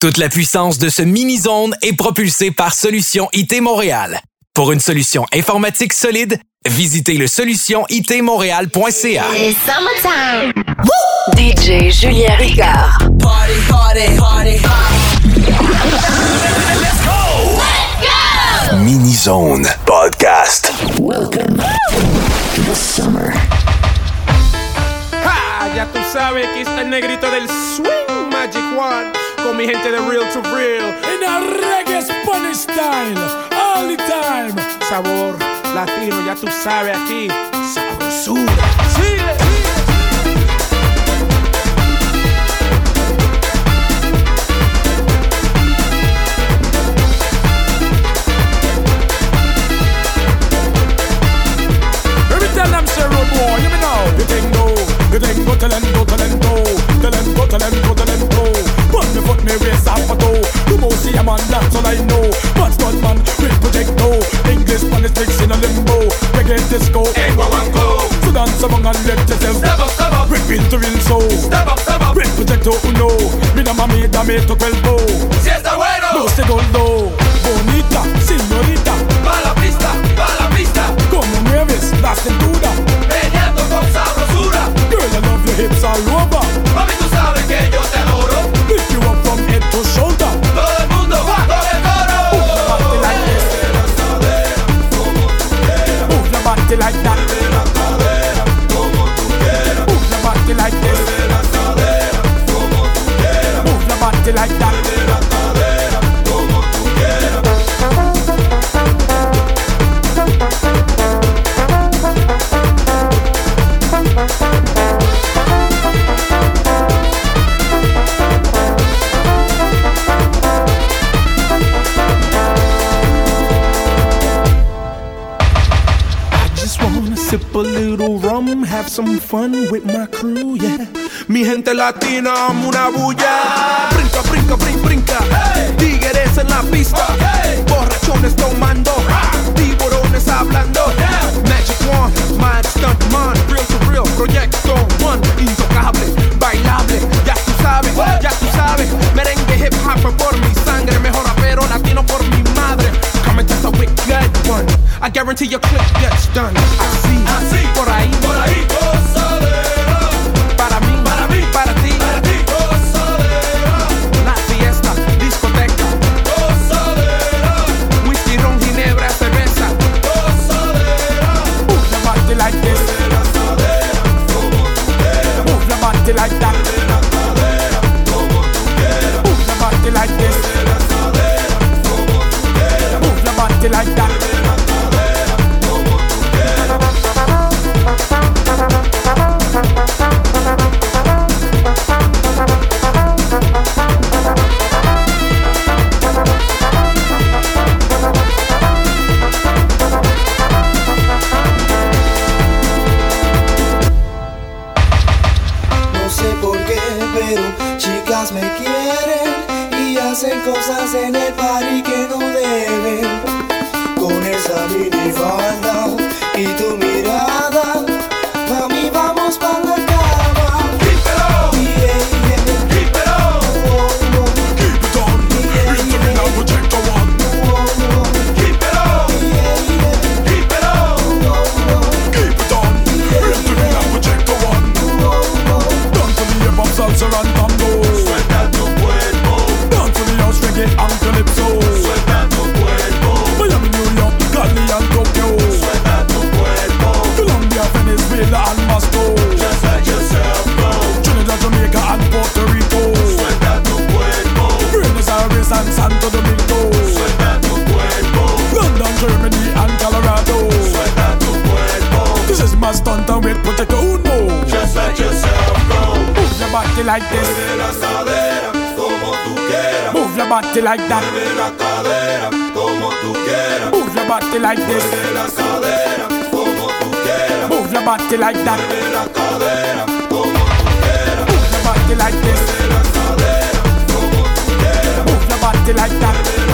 Toute la puissance de ce mini-zone est propulsée par Solution IT Montréal. Pour une solution informatique solide, visitez le solutionitmontréal.ca. It's summertime. DJ Julien Ricard. Party, party, party, Mini Zone Podcast. ¡Ja! Ya tú sabes, aquí está el negrito del Swing Magic One con mi gente de real to real. In a reggae Spanish style, all the time. Sabor latino, ya tú sabes aquí, sabrosura. Chile. Tell them, sir, boy, you know. You think no, tell them go, tell them go, tell them go, tell them go, tell them go me waist up a toe. You must see a man, that's all I know. But God man, with projecto. English, mix in a limbo. Reggae disco, En Guaguancó. so dance among and let yourself Step up, step up. Rip into real soul. Step up, step up. With projecto uno. Mi na mami, dame tu cuerpo. Si está bueno. No se gordo, bonita, señorita. Pa' la pista, pa' la pista. Como mueves la cintura. Meneando con sabrosura. Girl, I love your hips all over. Mami, tú sabes que yo te adoro. Lift you up from head to shoulder. Todo el mundo va con el coro. Body like this. Move your body like that. Move your body like this. Move your body like that. Some fun with my crew, yeah. Mi gente latina, una bulla. Brinca, brinca, brinca, brinca. Tigres en la pista. Borrachones tomando. Tiburones hablando. Magic One, my stunt man. Real to real, proyecto one. Intocable, bailable. Ya tú sabes, ya tú sabes. Merengue hip hop por mi sangre. Mejor rapero latino por mi madre. Test a wicked one. I guarantee your clip gets done. Así, así, por ahí, por ahí. Para mí, para mí, para ti, para ti. La fiesta, discoteca. Whisky, ron, ginebra, cerveza. Move your body like this. Move your body like that. Body like that. De la cadera, como tú quieras. Move your body like this. De la cadera, como tú quieras. Move your body like that. De la cadera, como tú quieras. Move your body like this. De la cadera, como tú quieras. Move your body like that.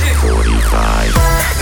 45.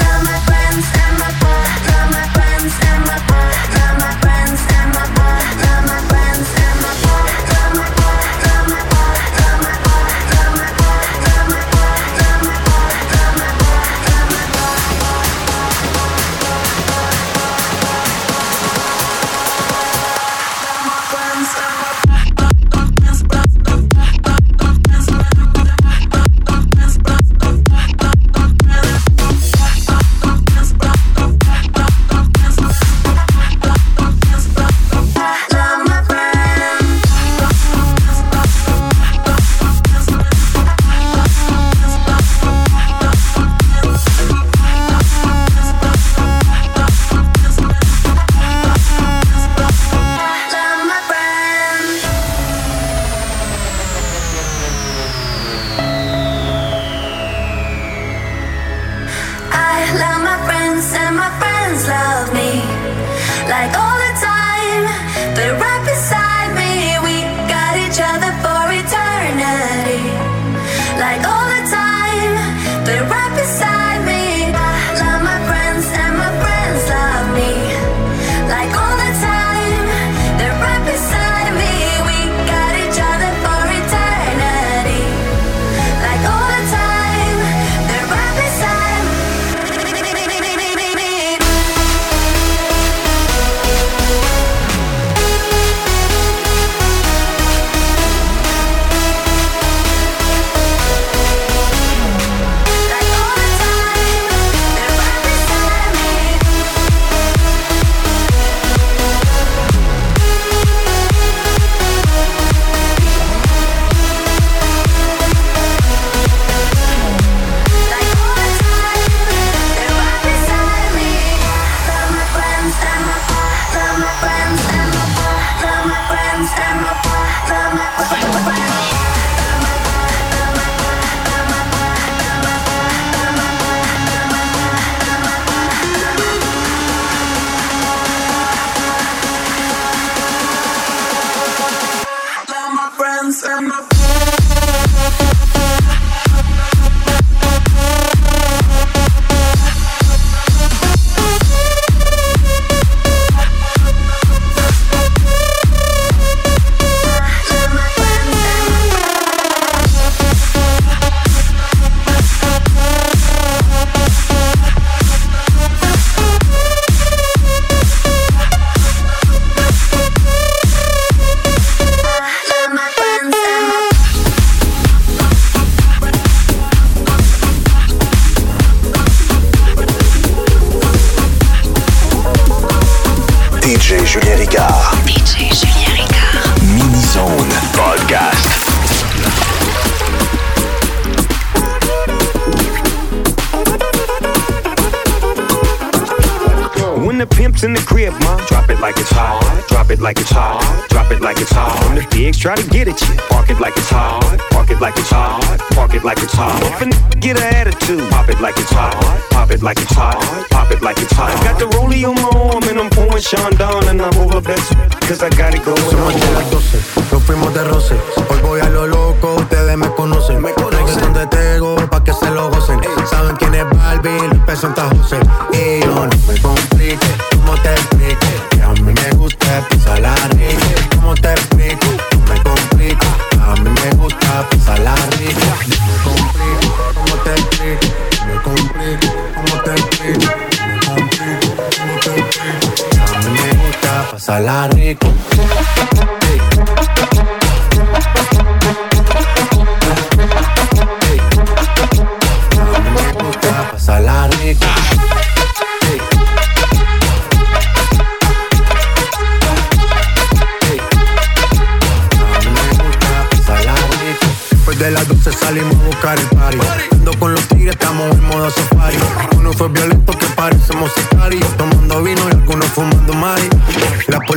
te explico? Que a mí me gusta pisarla rico. ¿Cómo te explico? Me complico. A mí me gusta pisarla rico. No me complico. ¿Cómo te explico? Me complico. ¿Cómo te explico? Me complico. ¿Cómo te explico? A mí me gusta pasarla rico.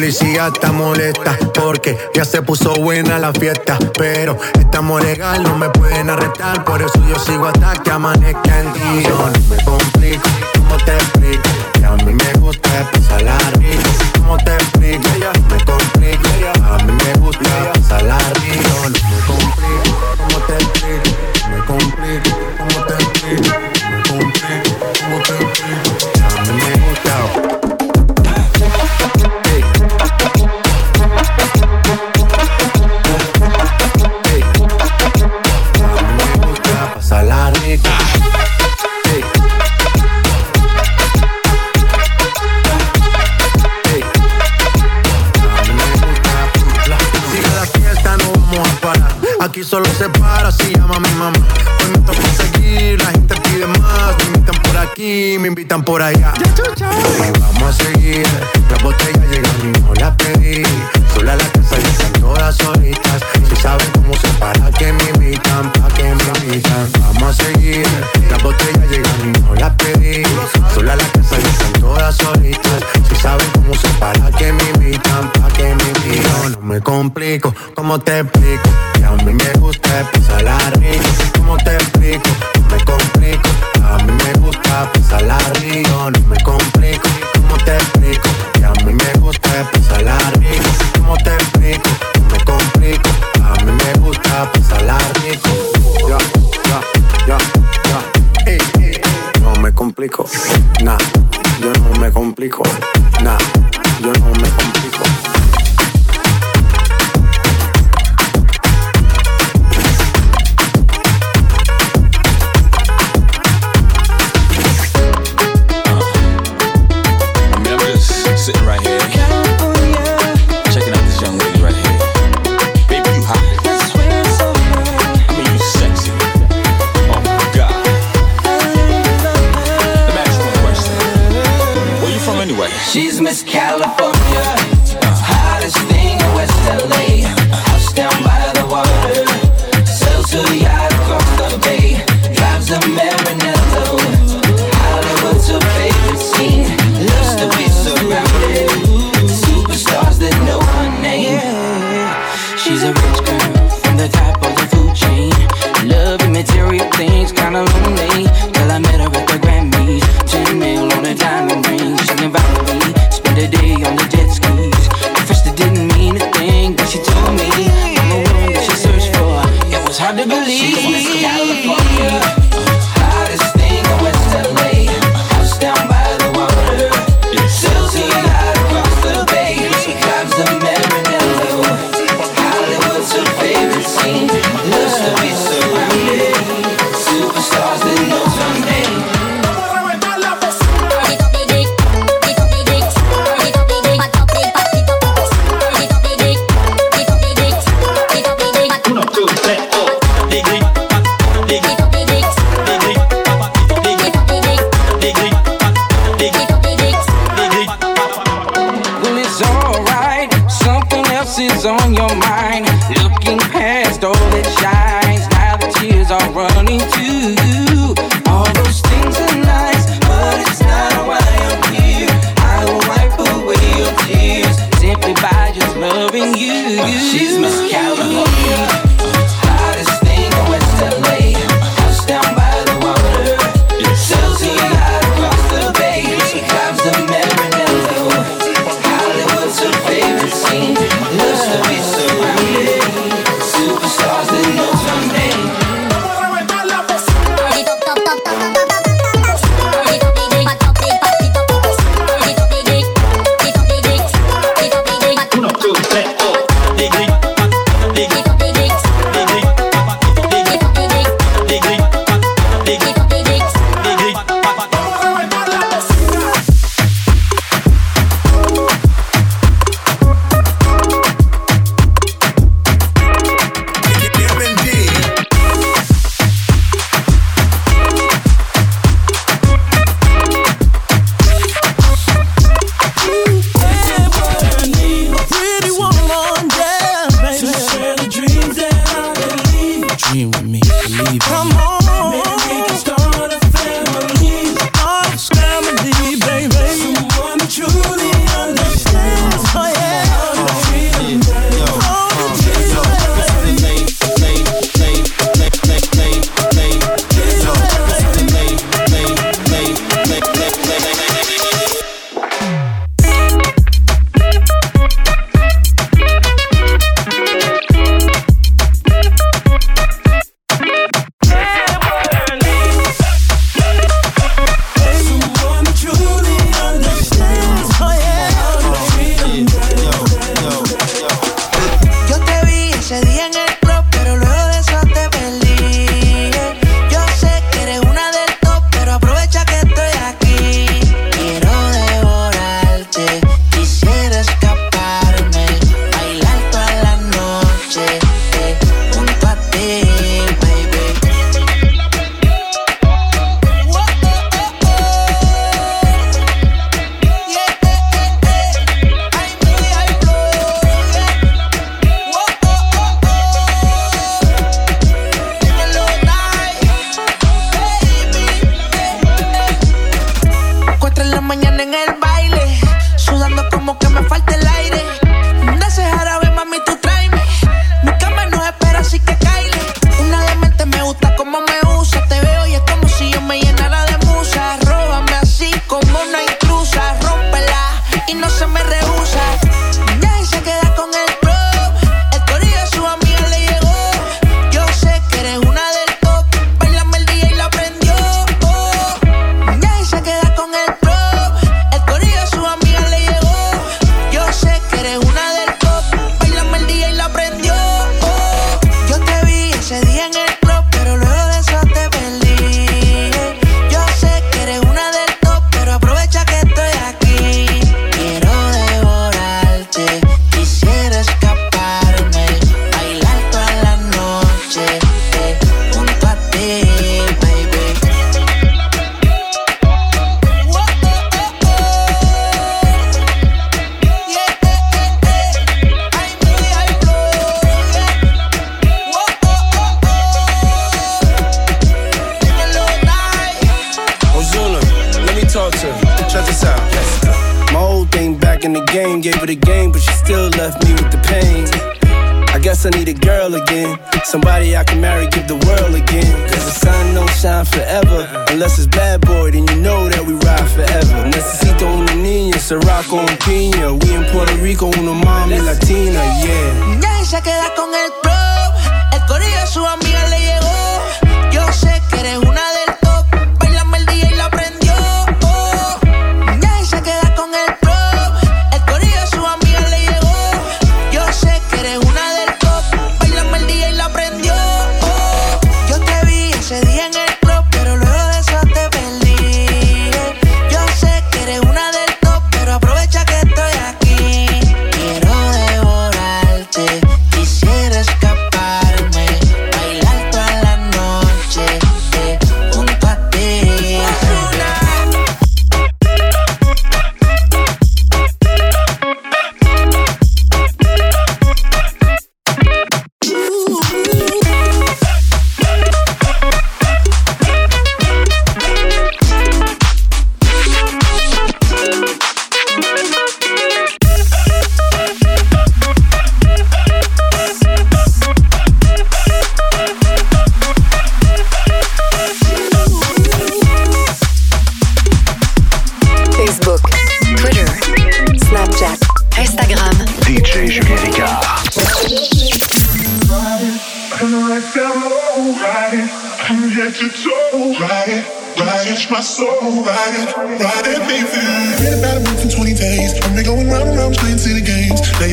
policía está molesta porque ya se puso buena la fiesta. Pero estamos legal, no me pueden arrestar. Por eso yo sigo hasta que amanezca en ti. Yo no me complico, ¿cómo te explico? Que a mí me gusta pasar la rica. ¿Cómo te explico? Las botellas llegan y no las pedí. Sola la casa y están todas solitas. Si saben cómo se para que me invitan, pa' que me invitan. No me complico, ¿cómo te explico? Que a mí me gusta la rico. ¿Cómo te explico? No me complico. A mí me gusta la rico. No me complico, ¿cómo te explico? Que a mí me gusta pisar la rico. complico. Nah, yo no me complico.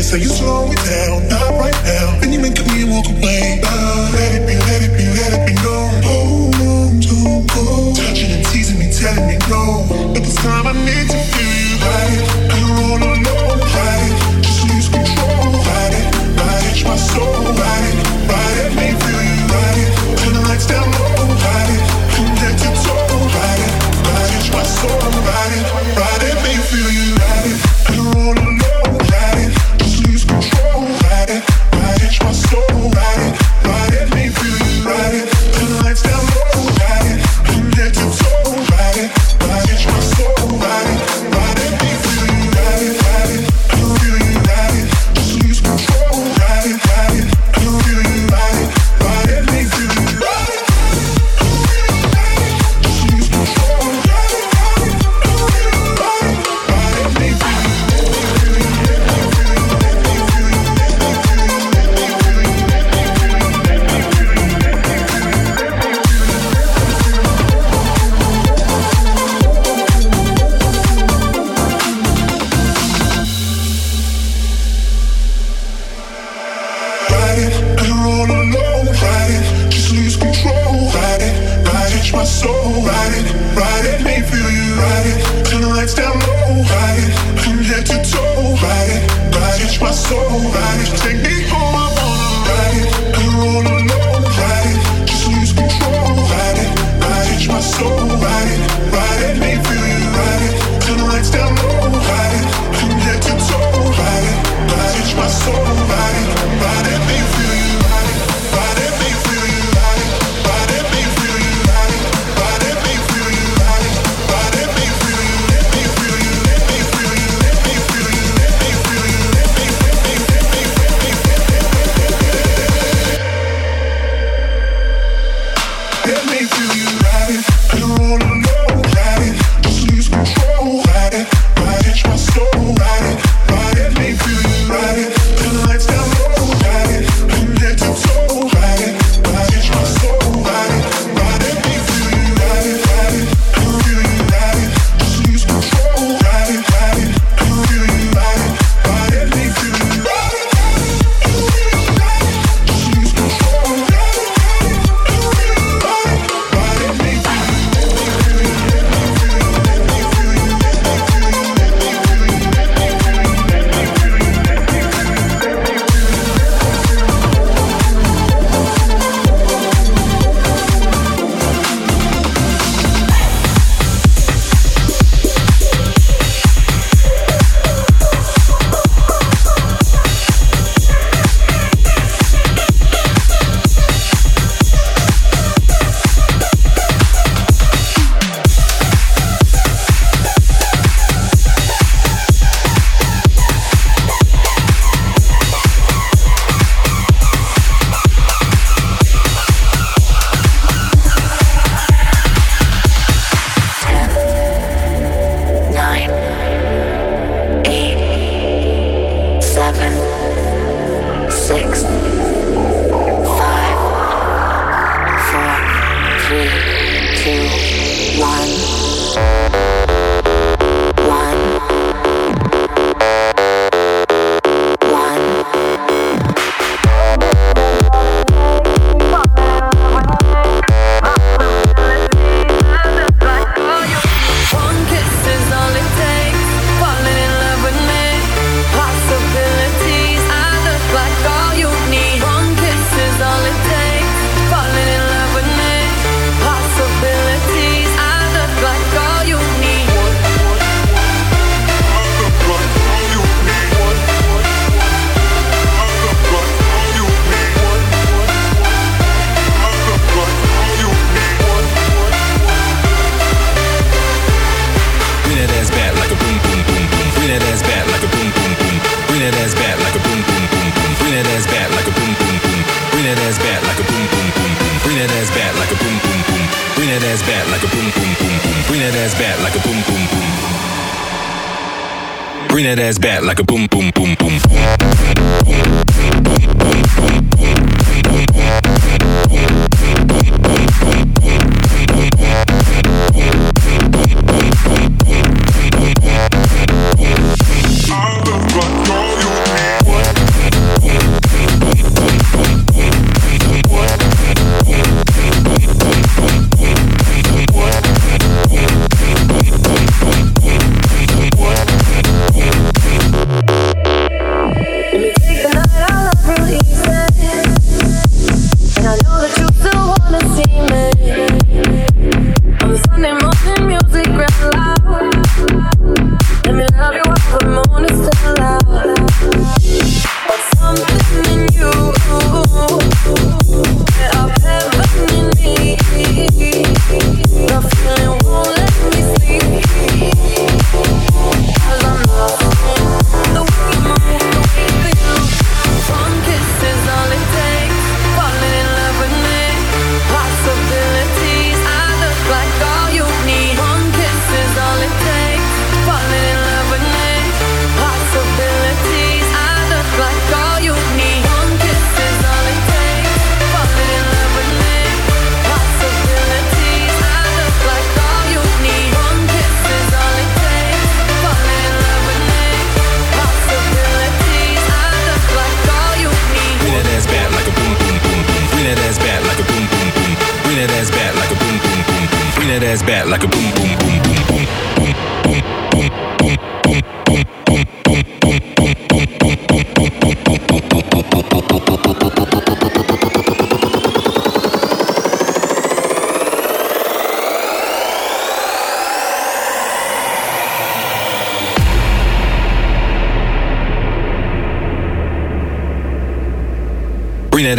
so you slow it down.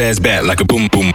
Ass back like a boom, boom.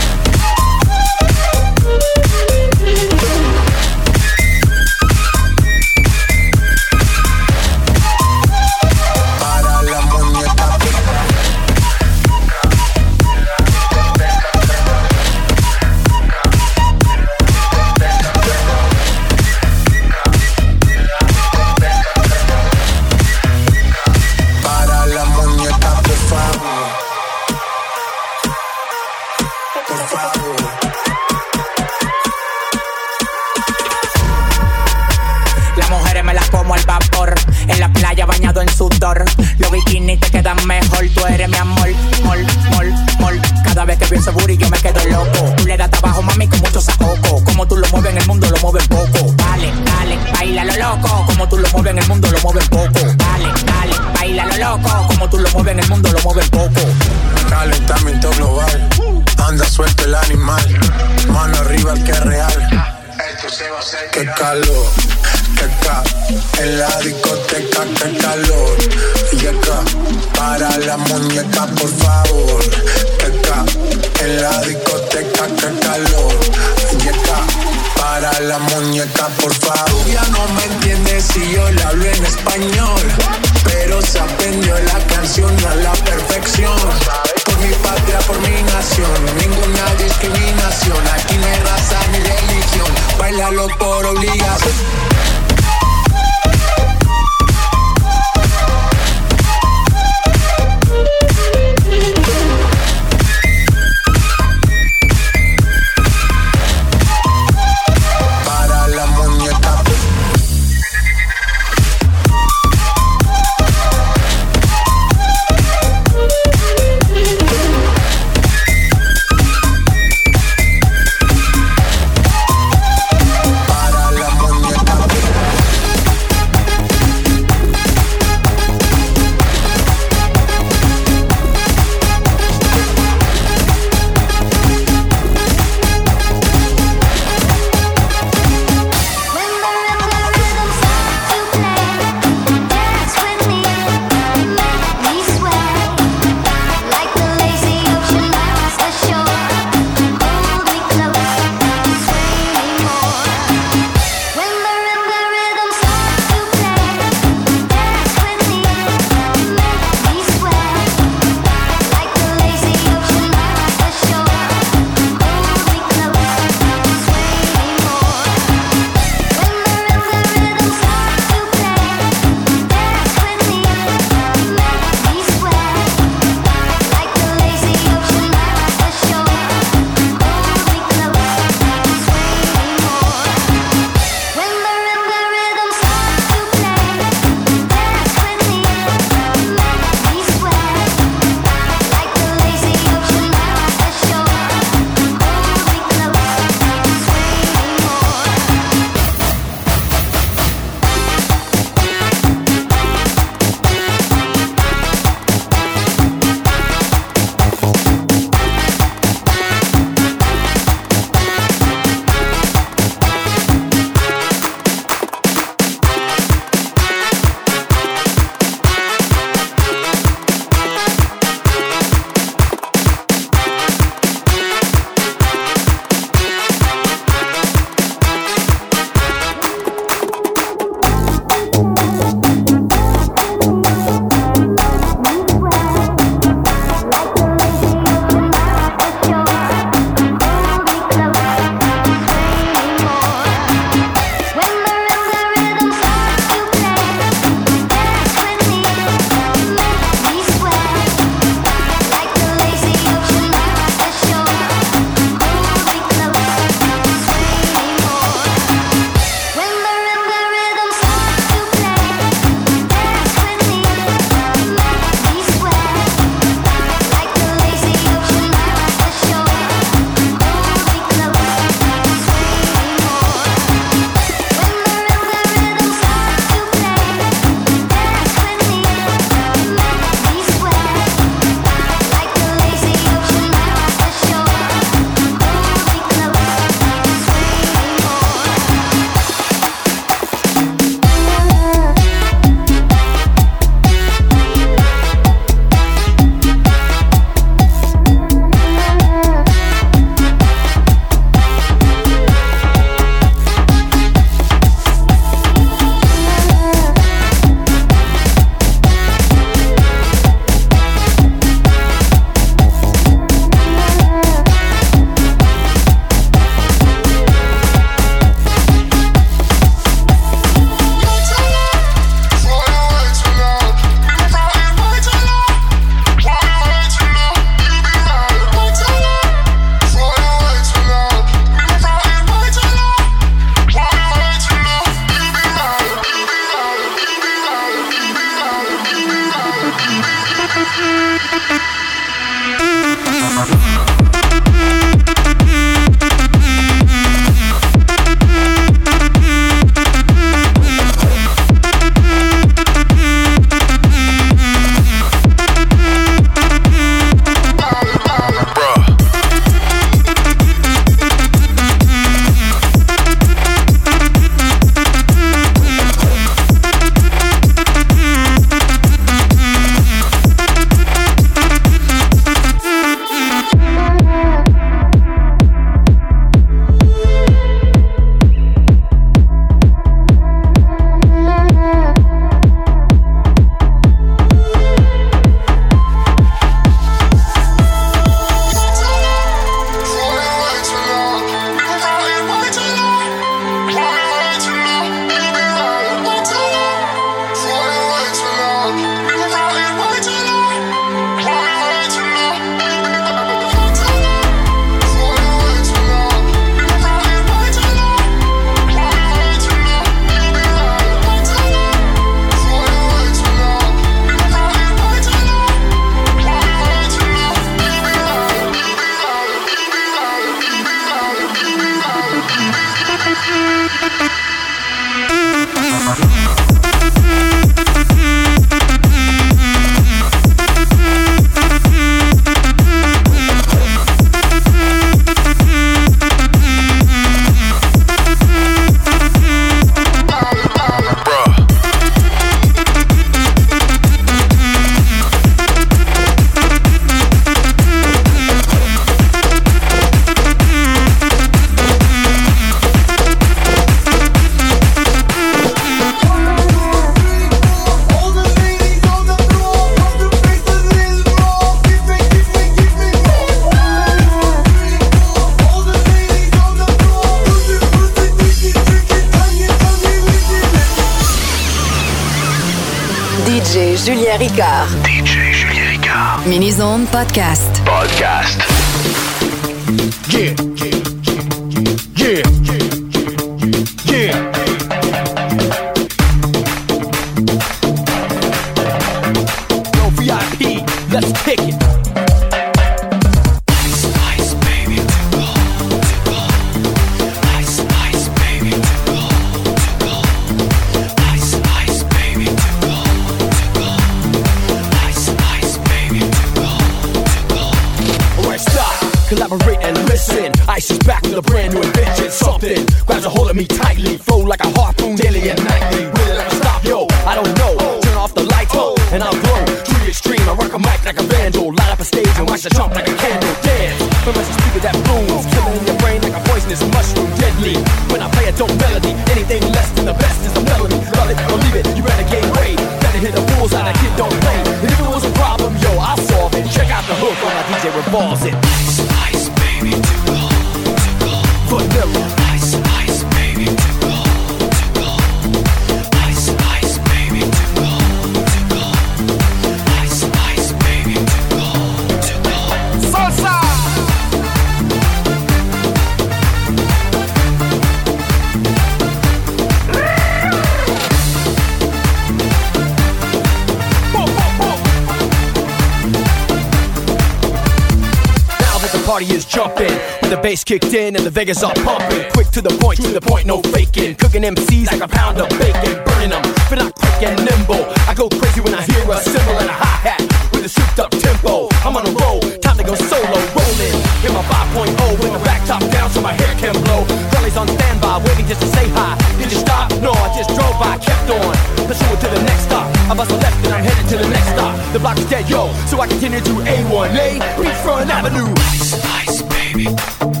kicked in and the Vegas are pumping. Quick to the point, to the point, no faking. Cooking MCs like a pound of bacon, burning them. Feel quick and nimble. I go crazy when I hear a cymbal and a hi hat with a souped up tempo. I'm on a roll, time to go solo, rolling. Hit my 5.0 with the back top down so my hair can blow. Girlies on standby, waiting just to say hi. Did you stop? No, I just drove by, kept on. Pursuing to the next stop. I bust a left and I'm headed to the next stop. The block is dead, yo, so I continue to A1A, Front Avenue. Ice, ice, baby.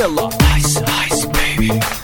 Dilla. Ice, ice, baby.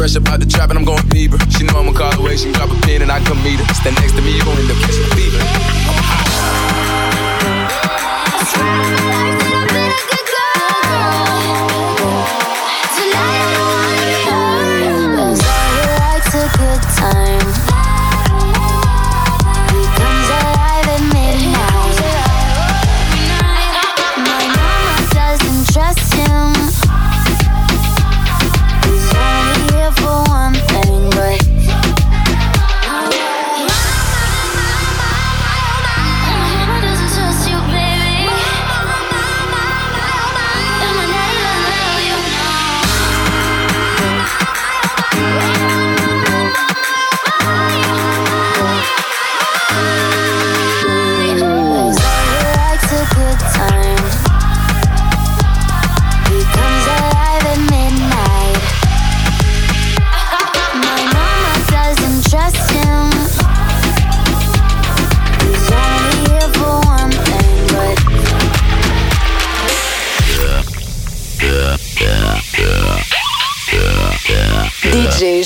fresh about the trap, and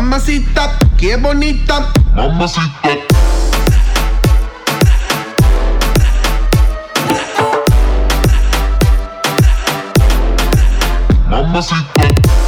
Mamacita, qué bonita. Mamacita. Mamacita.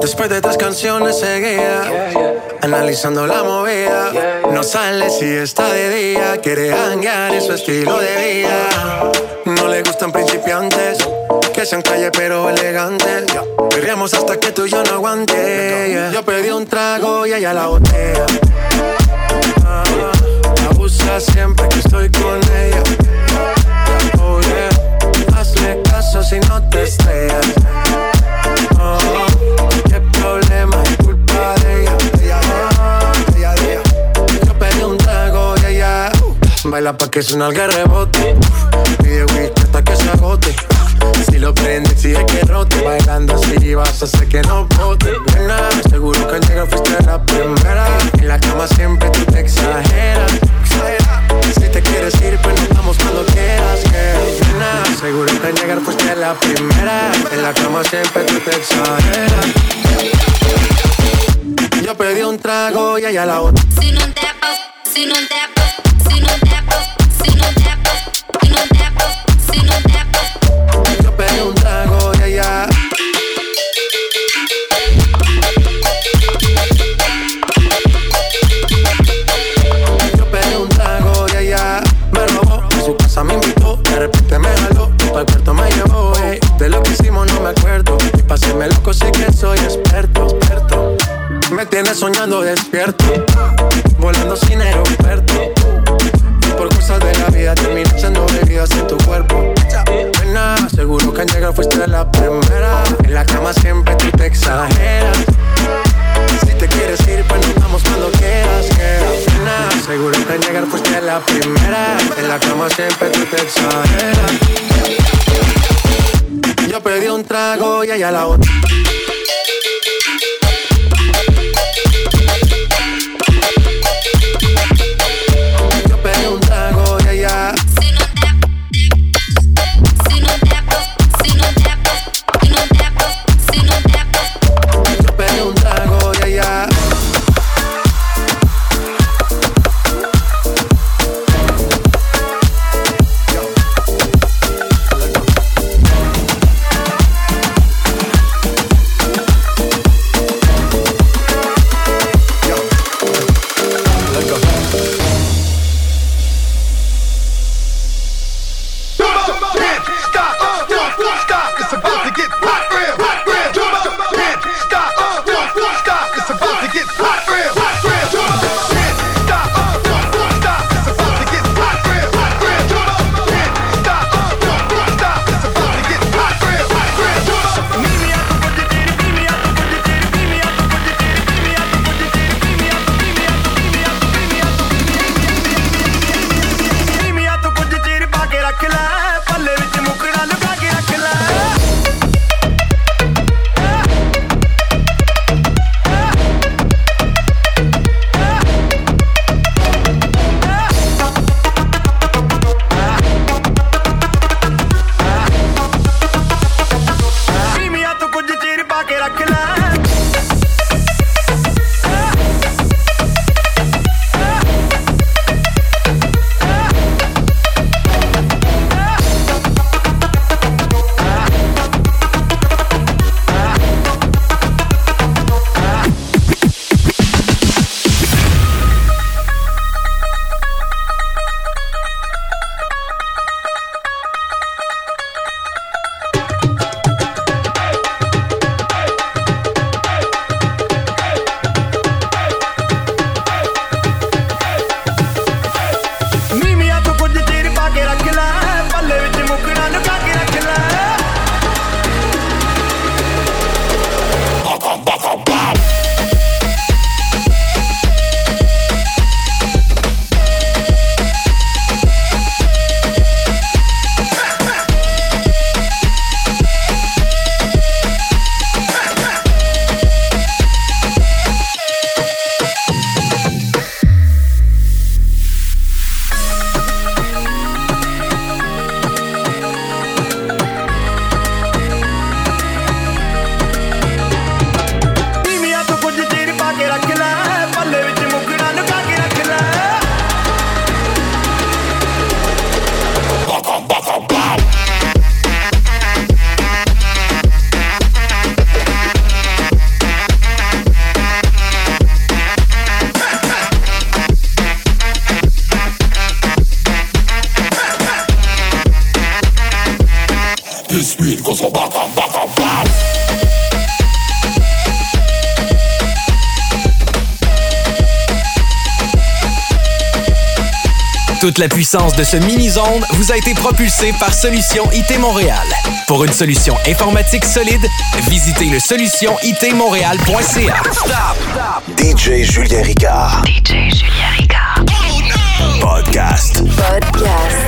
Después de tres canciones seguía Analizando la movida. No sale si está de día Quiere hanguear en su estilo de vida. No le gustan principiantes Que sean calle pero elegantes. Perreamos hasta que tú y yo no aguante Yo pedí un trago y ella la botella Ah, Abusa siempre que estoy con ella. Oh Hazle caso si no te estrellas Oh, baila pa' que suena el rebote. Pide whisky hasta que se agote. Si lo prende, exige que rote. Bailando así vas a hacer que no bote. Nena, seguro que al llegar fuiste la primera. En la cama siempre tú te exageras. Si te quieres ir, pues nos vamos cuando quieras, seguro que al llegar fuiste la primera. En la cama siempre tú te exageras. Yo pedí un trago y ella la botó. Si non te pas, si non te pas, si pas, si pas, si pas. Yo pedí un trago y ella. Yo pedí un trago y ella me robó. A su casa me invitó, de repente me jaló. Al puerto me llevó. De lo que hicimos no me acuerdo. Y paséme loco, sí que soy experto, experto. Me tienes soñando despierto, volando sin aeropuerto. Por cosas de la vida terminé echando bebidas en tu cuerpo. Nena, seguro que al llegar fuiste la primera. En la cama siempre tú te exageras. Si te quieres ir, pues nos vamos cuando quieras. Nena, seguro que al llegar fuiste la primera. En la cama siempre tú te exageras. Yo pedí un trago y ella la otra. Toute la puissance de ce mini-zone vous a été propulsée par Solution IT Montréal. Pour une solution informatique solide, visitez le solutionitmontréal.ca. Stop, stop! DJ Julien Ricard. DJ Julien Ricard. Podcast. Podcast.